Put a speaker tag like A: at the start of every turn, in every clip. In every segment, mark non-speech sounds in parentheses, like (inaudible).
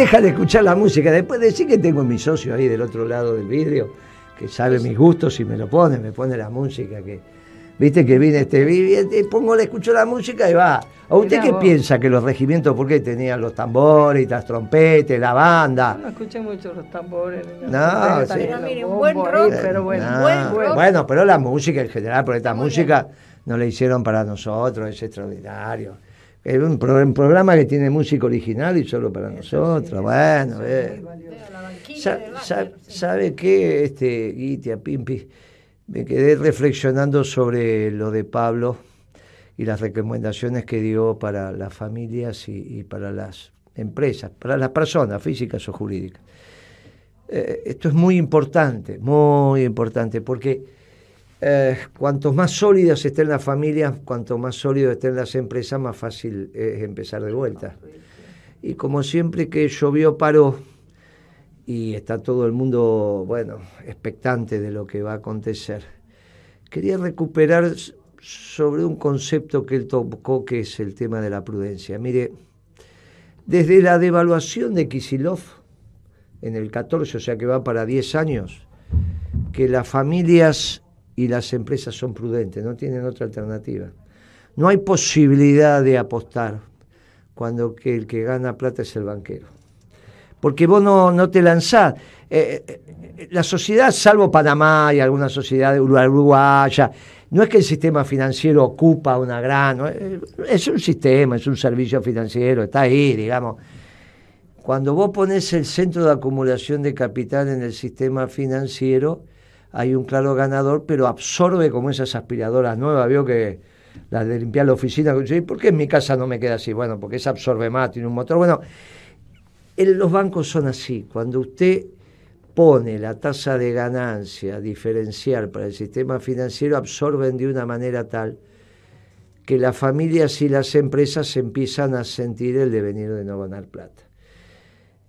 A: deja de escuchar la música. Después decir que tengo mi socio ahí del otro lado del vidrio, que sabe mis gustos y me lo pone, me pone la música que. Viste que viene este y pongo, le escucho la música y va. ¿A usted qué piensa que los regimientos, por qué tenían los tambores, las trompetas, la banda?
B: No escuché mucho los tambores.
A: No, sí.
C: Pero, buen rock, pero bueno, buen
A: Bueno, pero la música en general, por esta música no la hicieron para nosotros, es extraordinario. Es un, programa que tiene música original y solo para nosotros. bueno, eh. ¿Sabe qué, este, Guitia, Pimpi? Me quedé reflexionando sobre lo de Pablo y las recomendaciones que dio para las familias y, para las empresas, para las personas físicas o jurídicas. Eh, esto es muy importante, muy importante, porque eh, cuanto más sólidas estén las familias, cuanto más sólidas estén las empresas, más fácil es empezar de vuelta. Y como siempre que llovió, paró y está todo el mundo, bueno, expectante de lo que va a acontecer. Quería recuperar sobre un concepto que él tocó, que es el tema de la prudencia. Mire, desde la devaluación de Kisilov en el 14, o sea que va para 10 años, que las familias y las empresas son prudentes, no tienen otra alternativa. No hay posibilidad de apostar cuando que el que gana plata es el banquero. Porque vos no, no te lanzás. Eh, eh, la sociedad, salvo Panamá y alguna sociedad uruguaya, no es que el sistema financiero ocupa una gran... Eh, es un sistema, es un servicio financiero, está ahí, digamos. Cuando vos pones el centro de acumulación de capital en el sistema financiero, hay un claro ganador, pero absorbe como esas aspiradoras nuevas, vio que las de limpiar la oficina, ¿por qué en mi casa no me queda así? Bueno, porque esa absorbe más, tiene un motor. Bueno, los bancos son así, cuando usted pone la tasa de ganancia diferencial para el sistema financiero, absorben de una manera tal que las familias y las empresas empiezan a sentir el devenir de no ganar plata.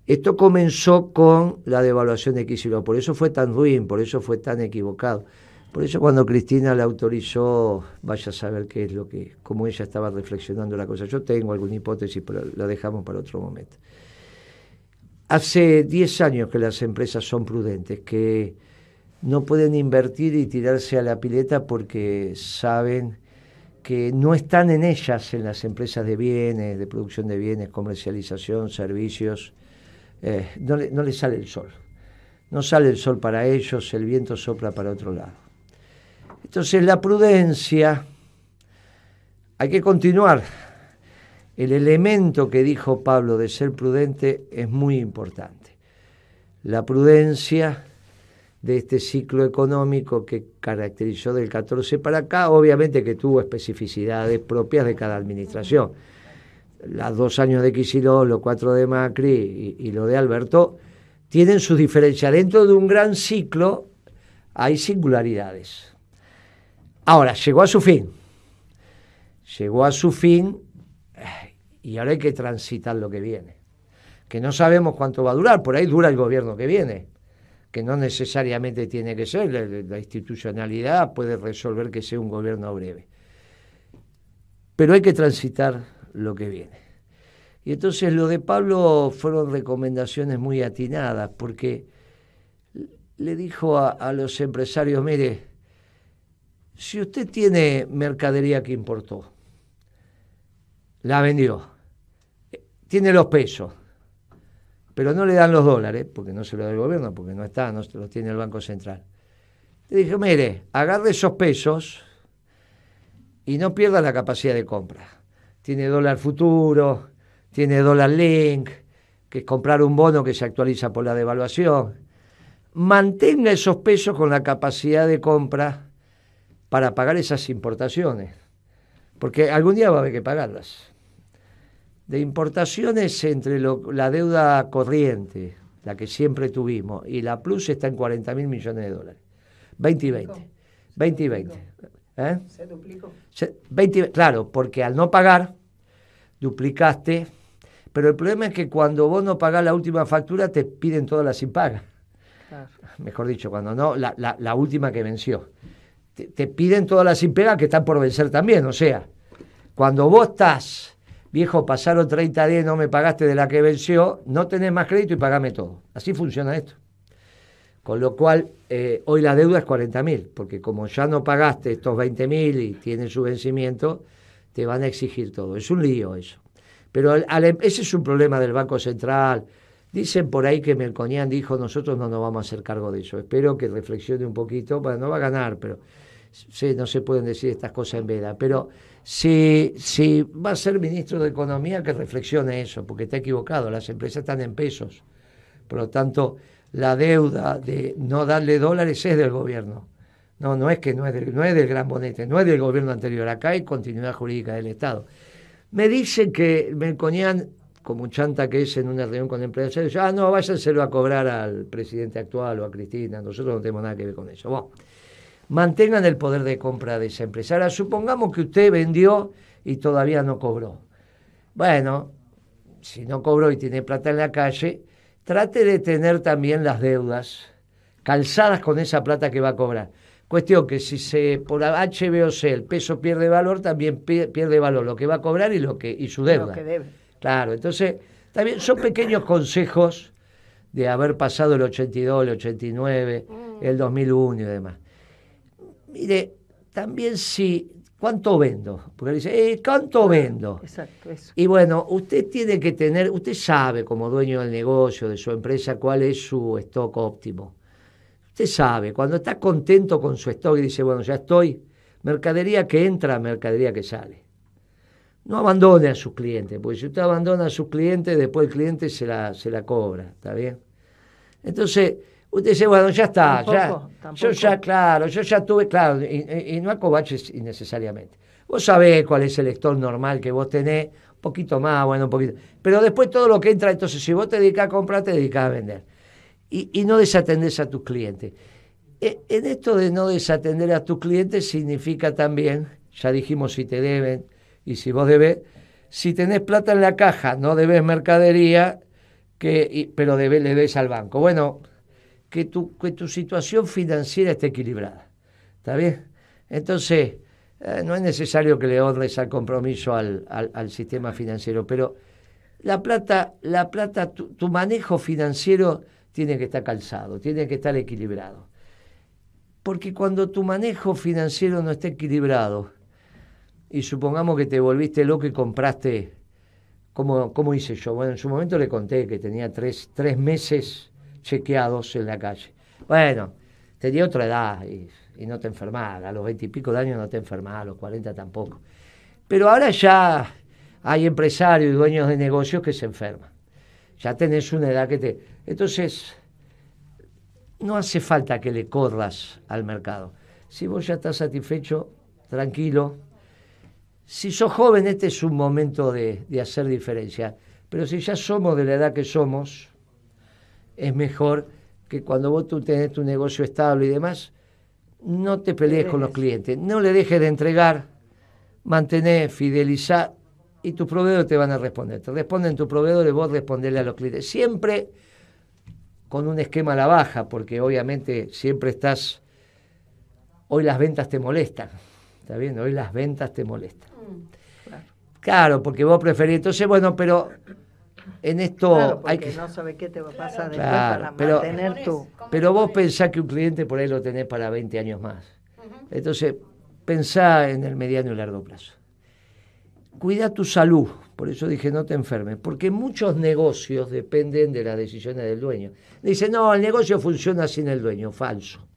A: Esto comenzó con la devaluación de Kicillof, por eso fue tan ruin, por eso fue tan equivocado. Por eso cuando Cristina la autorizó, vaya a saber qué es lo que, cómo ella estaba reflexionando la cosa. Yo tengo alguna hipótesis, pero la dejamos para otro momento. Hace 10 años que las empresas son prudentes, que no pueden invertir y tirarse a la pileta porque saben que no están en ellas, en las empresas de bienes, de producción de bienes, comercialización, servicios, eh, no, le, no sale el sol. No sale el sol para ellos, el viento sopla para otro lado. Entonces la prudencia, hay que continuar. El elemento que dijo Pablo de ser prudente es muy importante. La prudencia de este ciclo económico que caracterizó del 14 para acá, obviamente que tuvo especificidades propias de cada administración las dos años de Kicillof, los cuatro de Macri y, lo de Alberto, tienen sus diferencias. Dentro de un gran ciclo hay singularidades. Ahora, llegó a su fin. Llegó a su fin eh, y ahora hay que transitar lo que viene. Que no sabemos cuánto va a durar, por ahí dura el gobierno que viene, que no necesariamente tiene que ser, la institucionalidad puede resolver que sea un gobierno breve. Pero hay que transitar lo que viene. Y entonces lo de Pablo fueron recomendaciones muy atinadas, porque le dijo a, los empresarios, mire, si usted tiene mercadería que importó, la vendió, tiene los pesos, pero no le dan los dólares, porque no se lo da el gobierno, porque no está, no los tiene el Banco Central. Le dijo, mire, agarre esos pesos y no pierda la capacidad de compra tiene dólar futuro, tiene dólar link, que es comprar un bono que se actualiza por la devaluación. Mantenga esos pesos con la capacidad de compra para pagar esas importaciones, porque algún día va a haber que pagarlas. De importaciones entre la deuda corriente, la que siempre tuvimos, y la plus está en 40 mil millones de dólares. 20 y 20. 20 y 20.
B: ¿Eh? ¿Se duplicó?
A: claro, porque al no pagar, duplicaste, pero el problema es que cuando vos no pagás la última factura, te piden todas las impagas. Mejor dicho, cuando no, la, última que venció. Te, piden todas las impegas que están por vencer también, o sea, cuando vos estás viejo, pasaron 30 días, no me pagaste de la que venció, no tenés más crédito y pagame todo. Así funciona esto. Con lo cual, eh, hoy la deuda es 40 mil, porque como ya no pagaste estos 20 mil y tienen su vencimiento, te van a exigir todo. Es un lío eso. Pero em, ese es un problema del Banco Central. Dicen por ahí que Melconian dijo, nosotros no nos vamos a hacer cargo de eso. Espero que reflexione un poquito, bueno, no va a ganar, pero sí, no se pueden decir estas cosas en veda. Pero si, si va a ser ministro de Economía, que reflexione eso, porque está equivocado, las empresas están en pesos. Por lo tanto, la deuda de no darle dólares es del gobierno. No, no es que no es del, no es del Gran Bonete, no es del gobierno anterior. Acá hay continuidad jurídica del Estado. Me dicen que Melconian, como chanta que es en una reunión con empresarios, ah, no, váyanselo a cobrar al presidente actual o a Cristina, nosotros no tenemos nada que ver con eso. Bueno, mantengan el poder de compra de esa empresa. Ahora, supongamos que usted vendió y todavía no cobró. Bueno, si no cobró y tiene plata en la calle, trate de tener también las deudas calzadas con esa plata que va a cobrar. Cuestión que si se por H, B o C el peso pierde valor, también pierde valor lo que va a cobrar y lo que y su deuda. Claro, entonces también son pequeños consejos de haber pasado el 82, el 89, mm. el 2001 y demás. Mire, también si ¿Cuánto vendo? Porque dice, eh, ¿cuánto vendo? Exacto, eso. Y bueno, usted tiene que tener, usted sabe como dueño del negocio, de su empresa, cuál es su stock óptimo. Usted sabe, cuando está contento con su stock y dice, bueno, ya estoy, mercadería que entra, mercadería que sale. No abandone a sus clientes, porque si usted abandona a sus clientes, después el cliente se la, se la cobra, ¿está bien? Entonces, Usted dice, bueno, ya está, ya, yo ya, claro, yo ya tuve, claro, y, no acobaches innecesariamente. Vos sabés cuál es el lector normal que vos tenés, un poquito más, bueno, un poquito. Pero después todo lo que entra, entonces si vos te dedicás a comprar, te dedicás a vender. Y, no desatendés a tus clientes. E, en esto de no desatender a tus clientes significa también, ya dijimos si te deben y si vos debes, si tenés plata en la caja, no debes mercadería, que, pero le debes al banco. Bueno, que tu, que tu situación financiera esté equilibrada. ¿Está bien? Entonces, eh, no es necesario que le honres al compromiso al, al, sistema financiero, pero la plata, la plata tu, tu, manejo financiero tiene que estar calzado, tiene que estar equilibrado. Porque cuando tu manejo financiero no está equilibrado, y supongamos que te volviste loco y compraste, como, como hice yo? Bueno, en su momento le conté que tenía tres, tres meses chequeados en la calle. Bueno, tenía otra edad y, no te enfermaba, a los veintipico de años no te enfermaba, a los cuarenta tampoco. Pero ahora ya hay empresarios y dueños de negocios que se enferman. Ya tenés una edad que te... Entonces, no hace falta que le corras al mercado. Si vos ya estás satisfecho, tranquilo. Si sos joven, este es un momento de, de hacer diferencia. Pero si ya somos de la edad que somos, es mejor que cuando vos tú tenés tu negocio estable y demás, no te pelees con los clientes, no le dejes de entregar, mantener, fidelizar y tus proveedores te van a responder. Te responden tus proveedores, vos responderle a los clientes. Siempre con un esquema a la baja, porque obviamente siempre estás, hoy las ventas te molestan, ¿está bien? Hoy las ventas te molestan. Mm, claro. claro, porque vos preferís, entonces, bueno, pero en esto
B: hay que no sabe qué te va a pasar después para
A: pero, mantener tu pero vos pensás que un cliente por ahí lo tenés para 20 años más. Entonces pensá en el mediano y largo plazo. Cuida tu salud por eso dije no te enfermes porque muchos negocios dependen de las decisiones del dueño. Dice no el negocio funciona sin el dueño falso.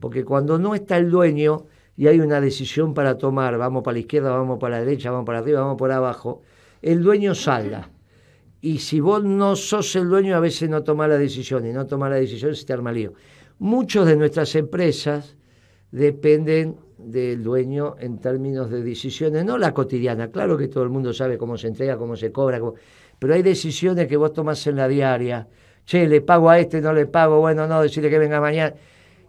A: Porque cuando no está el dueño y hay una decisión para tomar vamos para la izquierda vamos para la derecha vamos para arriba vamos por abajo el dueño salga y si vos no sos el dueño, a veces no tomás la decisión, y no tomás la decisión se te arma lío. Muchas de nuestras empresas dependen del dueño en términos de decisiones, no la cotidiana, claro que todo el mundo sabe cómo se entrega, cómo se cobra, pero hay decisiones que vos tomás en la diaria, che, le pago a este, no le pago, bueno, no, decirle que venga mañana,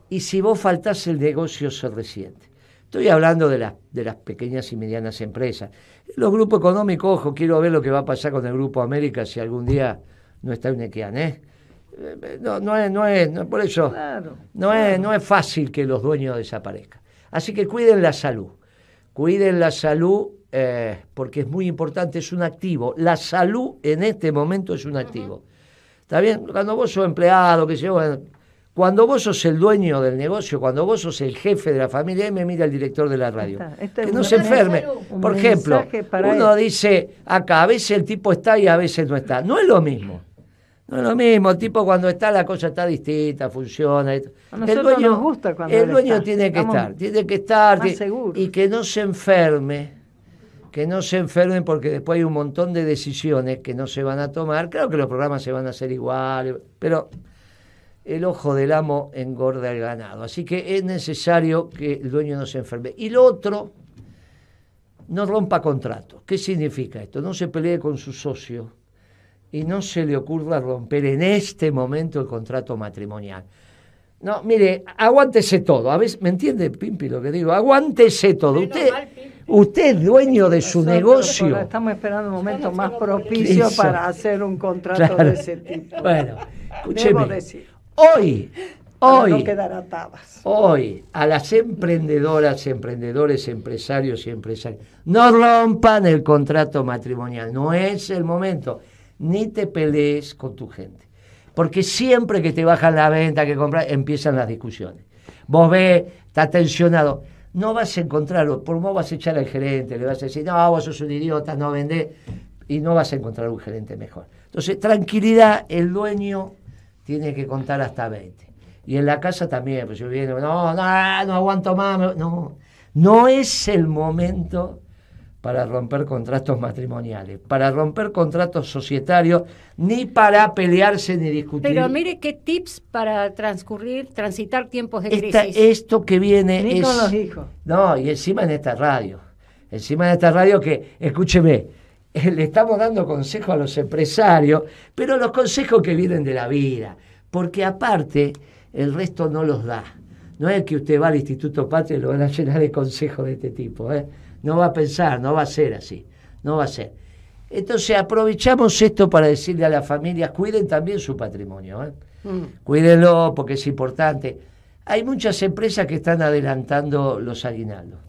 A: y si vos faltás el negocio se resiente. Estoy hablando de, las de las pequeñas y medianas empresas. Los grupos económicos, ojo, quiero ver lo que va a pasar con el Grupo América si algún día no está Unequian, ¿eh? No, no es, no es, no, por eso no, Es, no es fácil que los dueños desaparezcan. Así que cuiden la salud, cuiden la salud eh, porque es muy importante, es un activo. La salud en este momento es un activo. ¿Está bien? Cuando vos sos empleado, que se cuando vos sos el dueño del negocio, cuando vos sos el jefe de la familia, me mira el director de la radio. que no se enferme. Por ejemplo, uno dice acá, a veces el tipo está y a veces no está. No es lo mismo. No es lo mismo, el tipo cuando está la cosa está distinta, funciona. el dueño,
B: nos gusta cuando
A: el dueño tiene que estar, tiene que estar y que no se enferme, que no se enfermen porque después hay un montón de decisiones que no se van a tomar. Claro que los programas se van a hacer iguales, pero el ojo del amo engorda el ganado. Así que es necesario que el dueño no se enferme. Y lo otro, no rompa contrato. ¿Qué significa esto? No se pelee con su socio y no se le ocurra romper en este momento el contrato matrimonial. No, mire, aguántese todo. A veces, ¿me entiende, Pimpi, lo que digo? Aguántese todo. Usted, usted es dueño de su negocio.
B: Estamos esperando un momento más propicio para hacer un contrato de ese tipo.
A: Bueno, escúcheme. Hoy, hoy, hoy, a las emprendedoras, emprendedores, empresarios y empresarios, no rompan el contrato matrimonial. No es el momento ni te pelees con tu gente. Porque siempre que te bajan la venta, que compras, empiezan las discusiones. Vos ves, estás tensionado. No vas a encontrarlo, por vos vas a echar al gerente, le vas a decir, no, vos sos un idiota, no vendés, y no vas a encontrar un gerente mejor. Entonces, tranquilidad, el dueño tiene que contar hasta 20. Y en la casa también, pues yo viene, no, no, no aguanto más, no, no es el momento para romper contratos matrimoniales, para romper contratos societarios, ni para pelearse ni discutir.
C: Pero mire qué tips para transcurrir, transitar tiempos de crisis.
A: esto que viene
B: ni con los hijos.
A: No, y encima en esta radio. Encima en esta radio que, escúcheme, (laughs) le estamos dando consejos a los empresarios, pero los consejos que vienen de la vida, porque aparte el resto no los da. No es que usted va al Instituto Patria y lo van a llenar de consejos de este tipo, ¿eh? no va a pensar, no va a ser así, no va a ser. Entonces aprovechamos esto para decirle a las familias, cuiden también su patrimonio, ¿eh? mm. cuídenlo porque es importante. Hay muchas empresas que están adelantando los aguinaldos.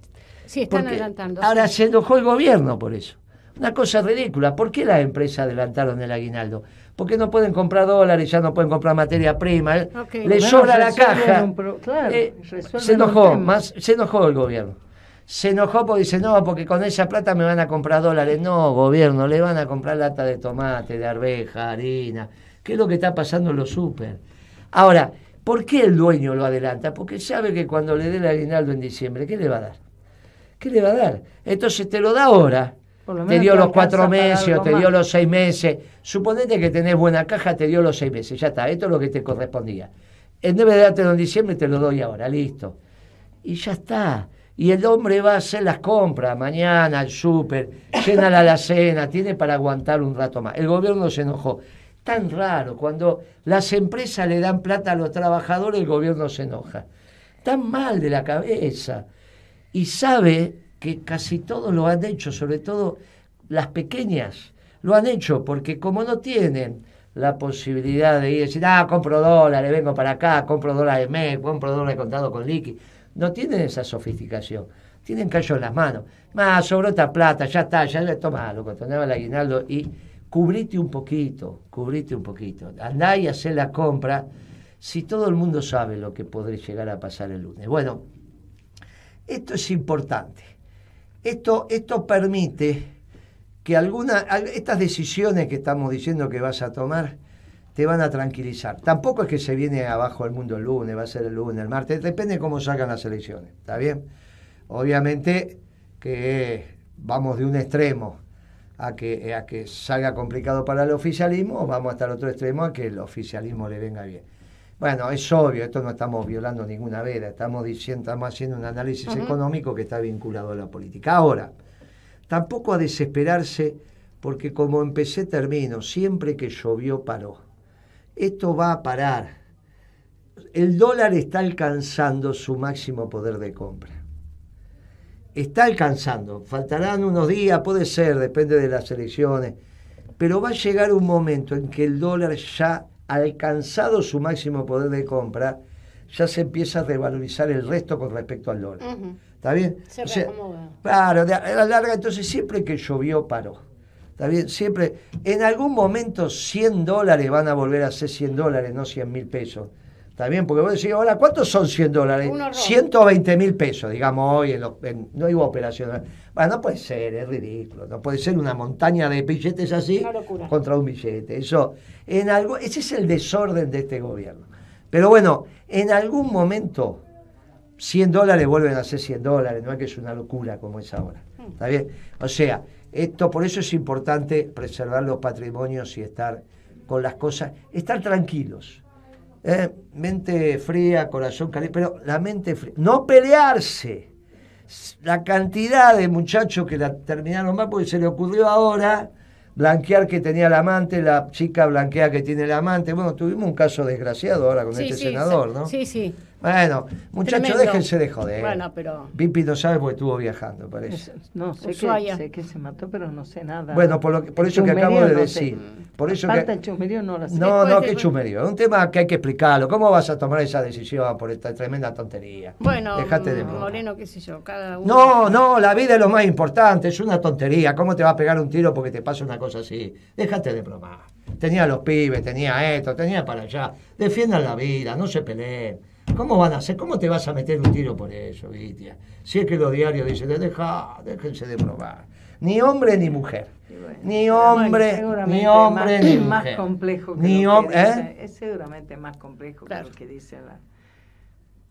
C: Sí, están adelantando.
A: Ahora se enojó el gobierno por eso. Una cosa ridícula. ¿Por qué las empresas adelantaron el aguinaldo? Porque no pueden comprar dólares, ya no pueden comprar materia prima. ¿eh? Le sobra la caja. Eh, se enojó, más, se enojó el gobierno se enojó porque dice, no, porque con esa plata me van a comprar dólares. No, gobierno, le van a comprar lata de tomate, de arveja, harina. ¿Qué es lo que está pasando en los súper? Ahora, ¿por qué el dueño lo adelanta? Porque sabe que cuando le dé el aguinaldo en diciembre, ¿qué le va a dar? ¿Qué le va a dar? Entonces te lo da ahora. Te dio los cuatro meses o te dio los seis meses. Suponete que tenés buena caja, te dio los seis meses. Ya está, esto es lo que te correspondía. En vez de dártelo en diciembre, te lo doy ahora, listo. Y ya está y el hombre va a hacer las compras mañana al súper, llena la alacena, tiene para aguantar un rato más. El gobierno se enojó. Tan raro, cuando las empresas le dan plata a los trabajadores, el gobierno se enoja. Tan mal de la cabeza. Y sabe que casi todos lo han hecho, sobre todo las pequeñas, lo han hecho porque como no tienen la posibilidad de ir y decir, ah, compro dólares, vengo para acá, compro dólares mes, compro dólares contado con liqui no tienen esa sofisticación. Tienen callo en las manos. Más, sobró esta plata, ya está, ya le toma, lo contonaba el aguinaldo y cubrite un poquito, cubrite un poquito. Andá y hacé la compra si todo el mundo sabe lo que podré llegar a pasar el lunes. Bueno, esto es importante. Esto, esto permite que algunas, estas decisiones que estamos diciendo que vas a tomar, te van a tranquilizar. Tampoco es que se viene abajo el mundo el lunes, va a ser el lunes, el martes, depende de cómo salgan las elecciones, ¿está bien? Obviamente que vamos de un extremo a que, a que salga complicado para el oficialismo, vamos hasta el otro extremo a que el oficialismo le venga bien. Bueno, es obvio, esto no estamos violando ninguna veda, estamos diciendo, estamos haciendo un análisis económico que está vinculado a la política. Ahora, tampoco a desesperarse, porque como empecé termino, siempre que llovió paró esto va a parar. El dólar está alcanzando su máximo poder de compra. Está alcanzando. Faltarán unos días, puede ser, depende de las elecciones. Pero va a llegar un momento en que el dólar ya alcanzado su máximo poder de compra, ya se empieza a revalorizar el resto con respecto al dólar. ¿Está bien?
C: Se
A: Claro, a la larga, entonces siempre que llovió paró. ¿Está bien? Siempre, en algún momento 100 dólares van a volver a ser 100 dólares, no 100 mil pesos. ¿Está bien? Porque vos decís, ahora, ¿cuántos son 100 dólares? 120 mil pesos, digamos, hoy, en no hubo operación. Bueno, no puede ser, es ridículo. No puede ser una montaña de billetes así contra un billete. Eso, en algo, ese es el desorden de este gobierno. Pero bueno, en algún momento 100 dólares vuelven a ser 100 dólares, no es que es una locura como es ahora. Hmm. ¿Está bien? O sea, esto por eso es importante preservar los patrimonios y estar con las cosas, estar tranquilos. ¿Eh? Mente fría, corazón caliente, pero la mente fría. No pelearse. La cantidad de muchachos que la terminaron mal porque se le ocurrió ahora blanquear que tenía el amante, la chica blanquea que tiene el amante. Bueno, tuvimos un caso desgraciado ahora con este senador, ¿no?
C: Sí, sí.
A: Bueno, muchachos, déjense de joder.
C: Bueno, pero...
A: Pipi no sabe porque estuvo viajando, parece. (laughs)
B: No, sé que, sé que, se mató, pero no sé nada.
A: Bueno, por, lo por eso que acabo de decir. Por eso
B: que... el chumerío no lo sé.
A: No, no, que chumerío. Es un tema que hay que explicarlo. ¿Cómo vas a tomar esa decisión por esta tremenda tontería?
C: Bueno, Dejate de Moreno, qué sé yo, cada uno...
A: No, no, la vida es lo más importante. Es una tontería. ¿Cómo te va a pegar un tiro porque te pasa una cosa así? Déjate de bromar. Tenía los pibes, tenía esto, tenía para allá. Defiendan la vida, no se peleen. ¿Cómo van a hacer? ¿Cómo te vas a meter un tiro por eso, Vitia? Si es que los diarios dicen, deja, déjense de probar. Ni hombre ni mujer. ni hombre, ni hombre
B: más,
A: ni (laughs)
B: mujer. más complejo que
A: ni
B: lo que ¿eh? Es seguramente más complejo que lo que dice la,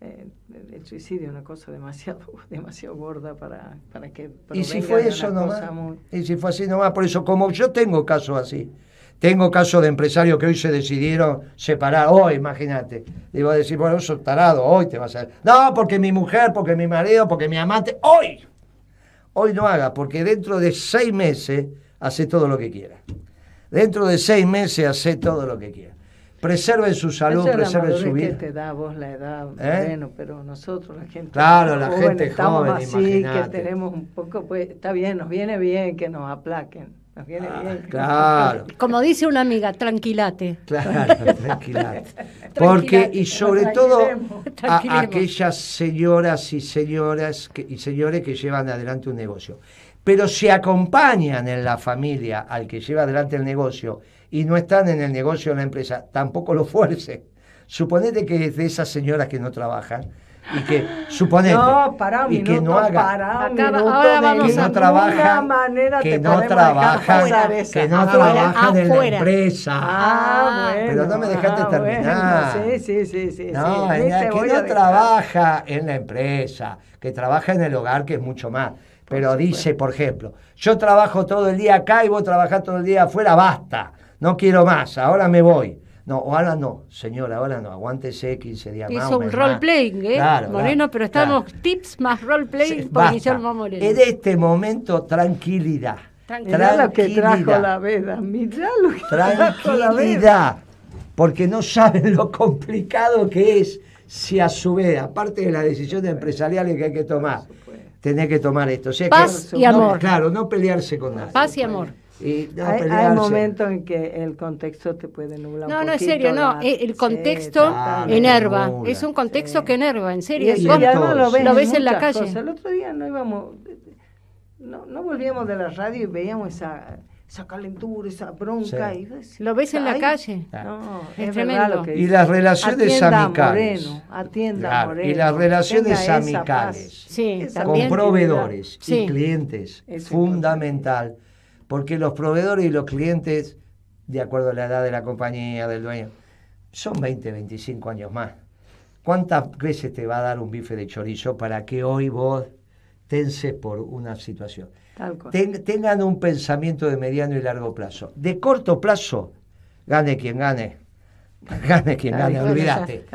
B: eh, el suicidio es una cosa demasiado (laughs) demasiado gorda para, para que
A: y si fue eso nomás y si fue así nomás por eso como yo tengo casos así tengo casos de empresarios que hoy se decidieron separar, hoy, imagínate. Digo, a decir, bueno, eso tarado, hoy te vas a... No, porque mi mujer, porque mi marido, porque mi amante, hoy. Hoy no haga, porque dentro de seis meses hace todo lo que quiera. Dentro de seis meses hace todo lo que quiera. Preserve su salud, preserve su vida.
B: que te da vos la edad, ¿Eh? bueno, pero nosotros, la gente
A: Claro, la gente joven, así,
B: que tenemos un poco, pues, está bien, nos viene bien que nos aplaquen
A: Ah, claro. (laughs)
C: Como dice una amiga, tranquilate.
A: Claro, (laughs) tranquilate. Porque, y sobre todo, a, aquellas señoras y señoras y señores que llevan adelante un negocio. Pero se acompañan en la familia al que lleva adelante el negocio y no están en el negocio de la empresa, tampoco lo fuerce. Suponete que es de esas señoras que no trabajan, y que suponete
B: no, para
A: y que no haga
B: para ahora vamos
A: que no trabaja que no trabaja que no trabaja en la empresa.
B: Ah, bueno,
A: pero no me dejaste
B: ah,
A: terminar
B: sí sí sí sí
A: no
B: sí,
A: que no trabaja en la empresa que trabaja en el hogar que es mucho más. Pero dice por ejemplo yo trabajo todo el día acá y vos trabajás todo el día afuera basta no quiero más ahora me voy no, ahora no, señora, ahora no, aguántese 15 días más.
C: Hizo un role-playing, ¿eh? Moreno, pero estamos tips más role-playing por Guillermo Moreno.
A: En este momento, tranquilidad.
B: Tranquilidad. lo que trajo la veda, mirá lo que
A: Tranquilidad, porque no saben lo complicado que es si a su vez, aparte de las decisiones empresariales que hay que tomar, tener que tomar esto.
C: Paz y amor.
A: claro, no pelearse con nada.
C: Paz y amor
B: hay, momentos en que el contexto te puede nublar.
C: No,
B: un
C: no, es serio, no. Eh, el contexto enerva. es un contexto que enerva, en serio.
B: Y, lo ves, en, la calle. El otro día no íbamos, no, no volvíamos de la radio y veíamos esa esa calentura, esa bronca. Y
C: lo ves en la calle.
B: No, es, tremendo.
A: y las relaciones amicales.
B: Moreno, atienda Moreno,
A: y las relaciones amicales
C: sí,
A: con proveedores y clientes, es fundamental porque los proveedores y los clientes, de acuerdo a la edad de la compañía, del dueño, son 20, 25 años más. ¿Cuántas veces te va a dar un bife de chorizo para que hoy vos tenses por una situación? tengan un pensamiento de mediano y largo plazo. De corto plazo, gane quien gane. (laughs) Gane quien gane, olvídate.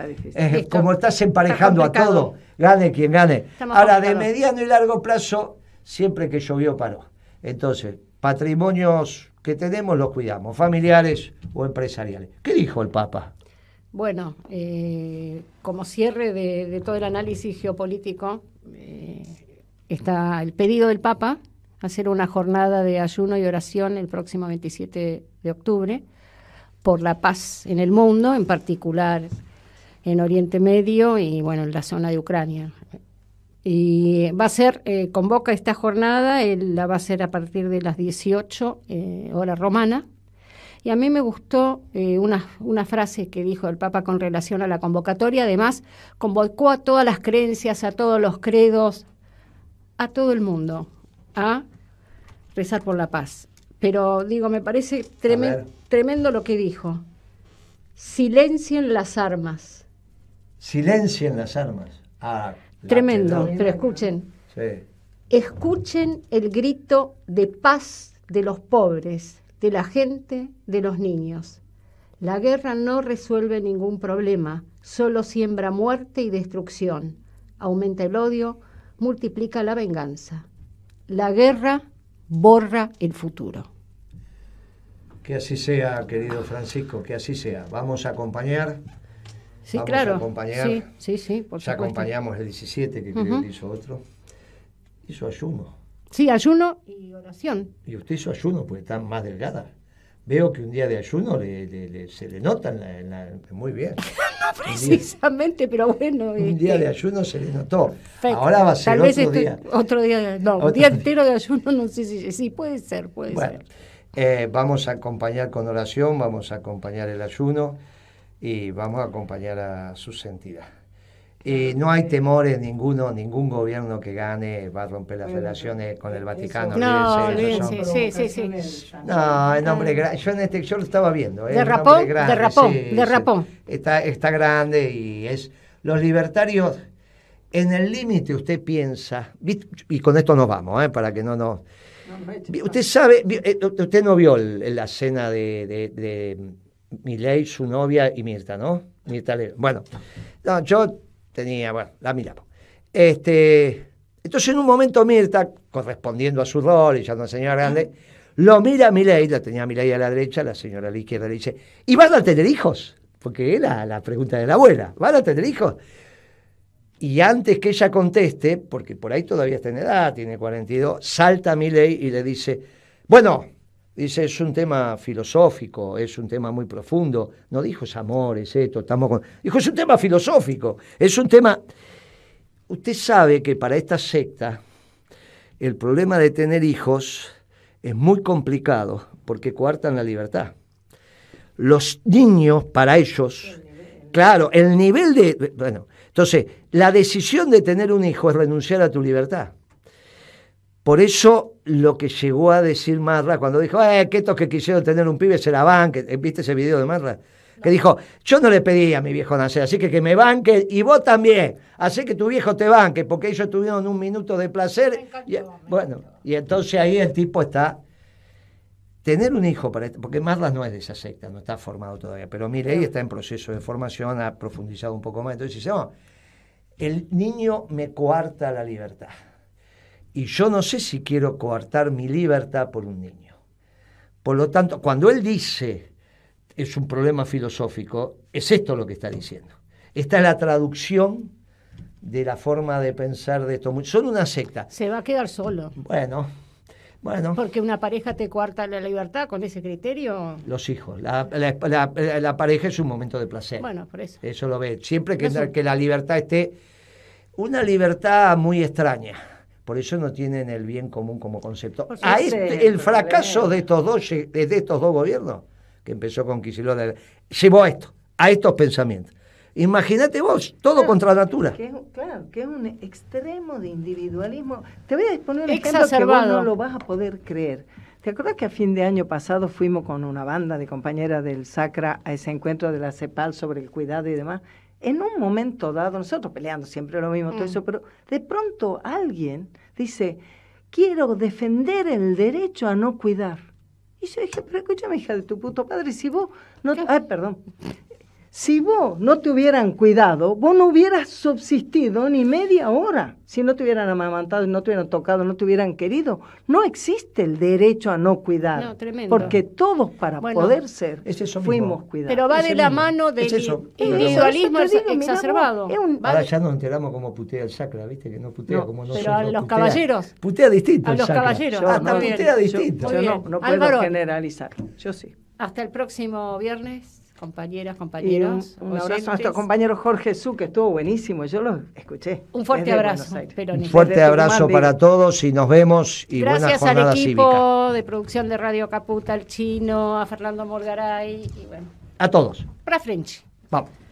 A: como estás emparejando a todo, gane quien gane. Ahora, de mediano y largo plazo, siempre que llovió paró. Entonces, patrimonios que tenemos los cuidamos, familiares o empresariales. ¿Qué dijo el Papa?
C: Bueno, eh, como cierre de, todo el análisis geopolítico, eh, está el pedido del Papa, hacer una jornada de ayuno y oración el próximo 27 de octubre por la paz en el mundo, en particular en Oriente Medio y bueno, en la zona de Ucrania. Y va a ser, eh, convoca esta jornada, la va a ser a partir de las 18 eh, hora romana. Y a mí me gustó eh, una, una, frase que dijo el Papa con relación a la convocatoria. Además, convocó a todas las creencias, a todos los credos, a todo el mundo a rezar por la paz. Pero digo, me parece tremendo lo que dijo. Silencien las armas.
A: Silencien las armas. Ah,
C: Tremendo, pero escuchen. Escuchen el grito de paz de los pobres, de la gente, de los niños. La guerra no resuelve ningún problema, solo siembra muerte y destrucción, aumenta el odio, multiplica la venganza. La guerra borra el futuro.
A: Que así sea, querido Francisco, que así sea. Vamos a acompañar
C: Sí, claro.
A: sí,
C: sí, sí,
A: por ya acompañamos el 17, que creo que hizo otro. Hizo ayuno.
C: Sí, ayuno y oración.
A: Y usted hizo ayuno porque está más delgada. Veo que un día de ayuno se le nota en la, muy bien. (laughs)
C: no precisamente, pero bueno.
A: Un día este de ayuno se le notó. Ahora va a ser otro
C: este
A: día.
C: Otro día, no, un día entero de ayuno, no sé si sí, puede ser, puede ser.
A: Eh, vamos a acompañar con oración, vamos a acompañar el ayuno y vamos a acompañar a su sentida. Y no hay temores ninguno, ningún gobierno que gane va a romper las relaciones con el Vaticano.
C: No, sí, sí, sí.
A: No, el nombre yo en este, yo lo estaba viendo.
C: ¿eh? Derrapó, derrapó, derrapó.
A: Está, está grande y es los libertarios. En el límite usted piensa, y con esto nos vamos, ¿eh? para que no nos... usted sabe, eh, usted no vio la escena de Miley, su novia y Mirta, ¿no? Mirta Bueno, yo tenía, bueno, la miramos. Este, entonces en un momento Mirta, correspondiendo a su rol y ya una señora grande, lo mira a Miley, la tenía Miley a la derecha, la señora a la izquierda le dice, ¿y van a tener hijos? Porque era la pregunta de la abuela, ¿van a tener hijos? Y antes que ella conteste, porque por ahí todavía está en edad, tiene 42, salta Miley y le dice, bueno, Dice, es un tema filosófico, es un tema muy profundo. No dijo es amor, es esto, estamos con... Dijo, es un tema filosófico, es un tema... Usted sabe que para esta secta el problema de tener hijos es muy complicado porque coartan la libertad. Los niños, para ellos, claro, el nivel de... Bueno, entonces, la decisión de tener un hijo es renunciar a tu libertad. Por eso lo que llegó a decir Marra cuando dijo, eh, que estos que quisieron tener un pibe se la banquen, ¿viste ese video de Marra? Que dijo, yo no le pedí a mi viejo nacer, así que que me banque y vos también, así que tu viejo te banque, porque ellos tuvieron un minuto de placer. y, bueno, y entonces ahí el tipo está, tener un hijo, para, porque Marla no es de esa secta, no está formado todavía, pero ley está en proceso de formación, ha profundizado un poco más, entonces dice, no, el niño me coarta la libertad. Y yo no sé si quiero coartar mi libertad por un niño. Por lo tanto, cuando él dice es un problema filosófico, es esto lo que está diciendo. Esta es la traducción de la forma de pensar de esto. Son una secta.
C: Se va a quedar solo.
A: Bueno, bueno.
C: Porque una pareja te coarta la libertad con ese criterio.
A: Los hijos. La, la, pareja es un momento de placer.
C: Bueno, por eso.
A: Eso lo ve. Siempre que, que la libertad esté. Una libertad muy extraña por eso no tienen el bien común como concepto. A este, el fracaso de estos dos de estos dos gobiernos, que empezó con Kicillof, llevó a esto, a estos pensamientos. Imagínate vos, todo contra la natura.
B: claro, que es un extremo de individualismo. Te voy a exponer un ejemplo que vos no lo vas a poder creer. ¿Te acuerdas que a fin de año pasado fuimos con una banda de compañeras del Sacra a ese encuentro de la CEPAL sobre el cuidado y demás? En un momento dado, nosotros peleando siempre lo mismo, todo mm. eso, pero de pronto alguien dice, quiero defender el derecho a no cuidar. Y yo dije, pero escúchame, hija de tu puto padre, si vos no... Ay, perdón. Si vos no te hubieran cuidado, vos no hubieras subsistido ni media hora. Si no te hubieran amamantado, no te hubieran tocado, no te hubieran querido. No existe el derecho a no cuidar. No, tremendo. Porque todos para poder ser fuimos cuidados.
C: Pero va de la mano del individualismo exacerbado.
A: Ahora ya nos enteramos cómo putea el sacra, ¿viste? Que no putea como nosotros.
C: Pero a los caballeros.
A: Putea distinto.
C: A los caballeros.
A: Hasta putea distinto.
B: Yo, no, puedo generalizar. Yo sí.
C: Hasta el próximo viernes. Compañeras, compañeros.
B: Un, abrazo a nuestro compañero Jorge Su, que estuvo buenísimo, yo lo escuché.
C: Un fuerte abrazo.
A: Un fuerte abrazo para todos y nos vemos y
C: Gracias
A: buena
C: al equipo de producción de Radio Caputa, al chino, a Fernando Morgaray y bueno.
A: A todos.
C: Para French.
A: Vamos.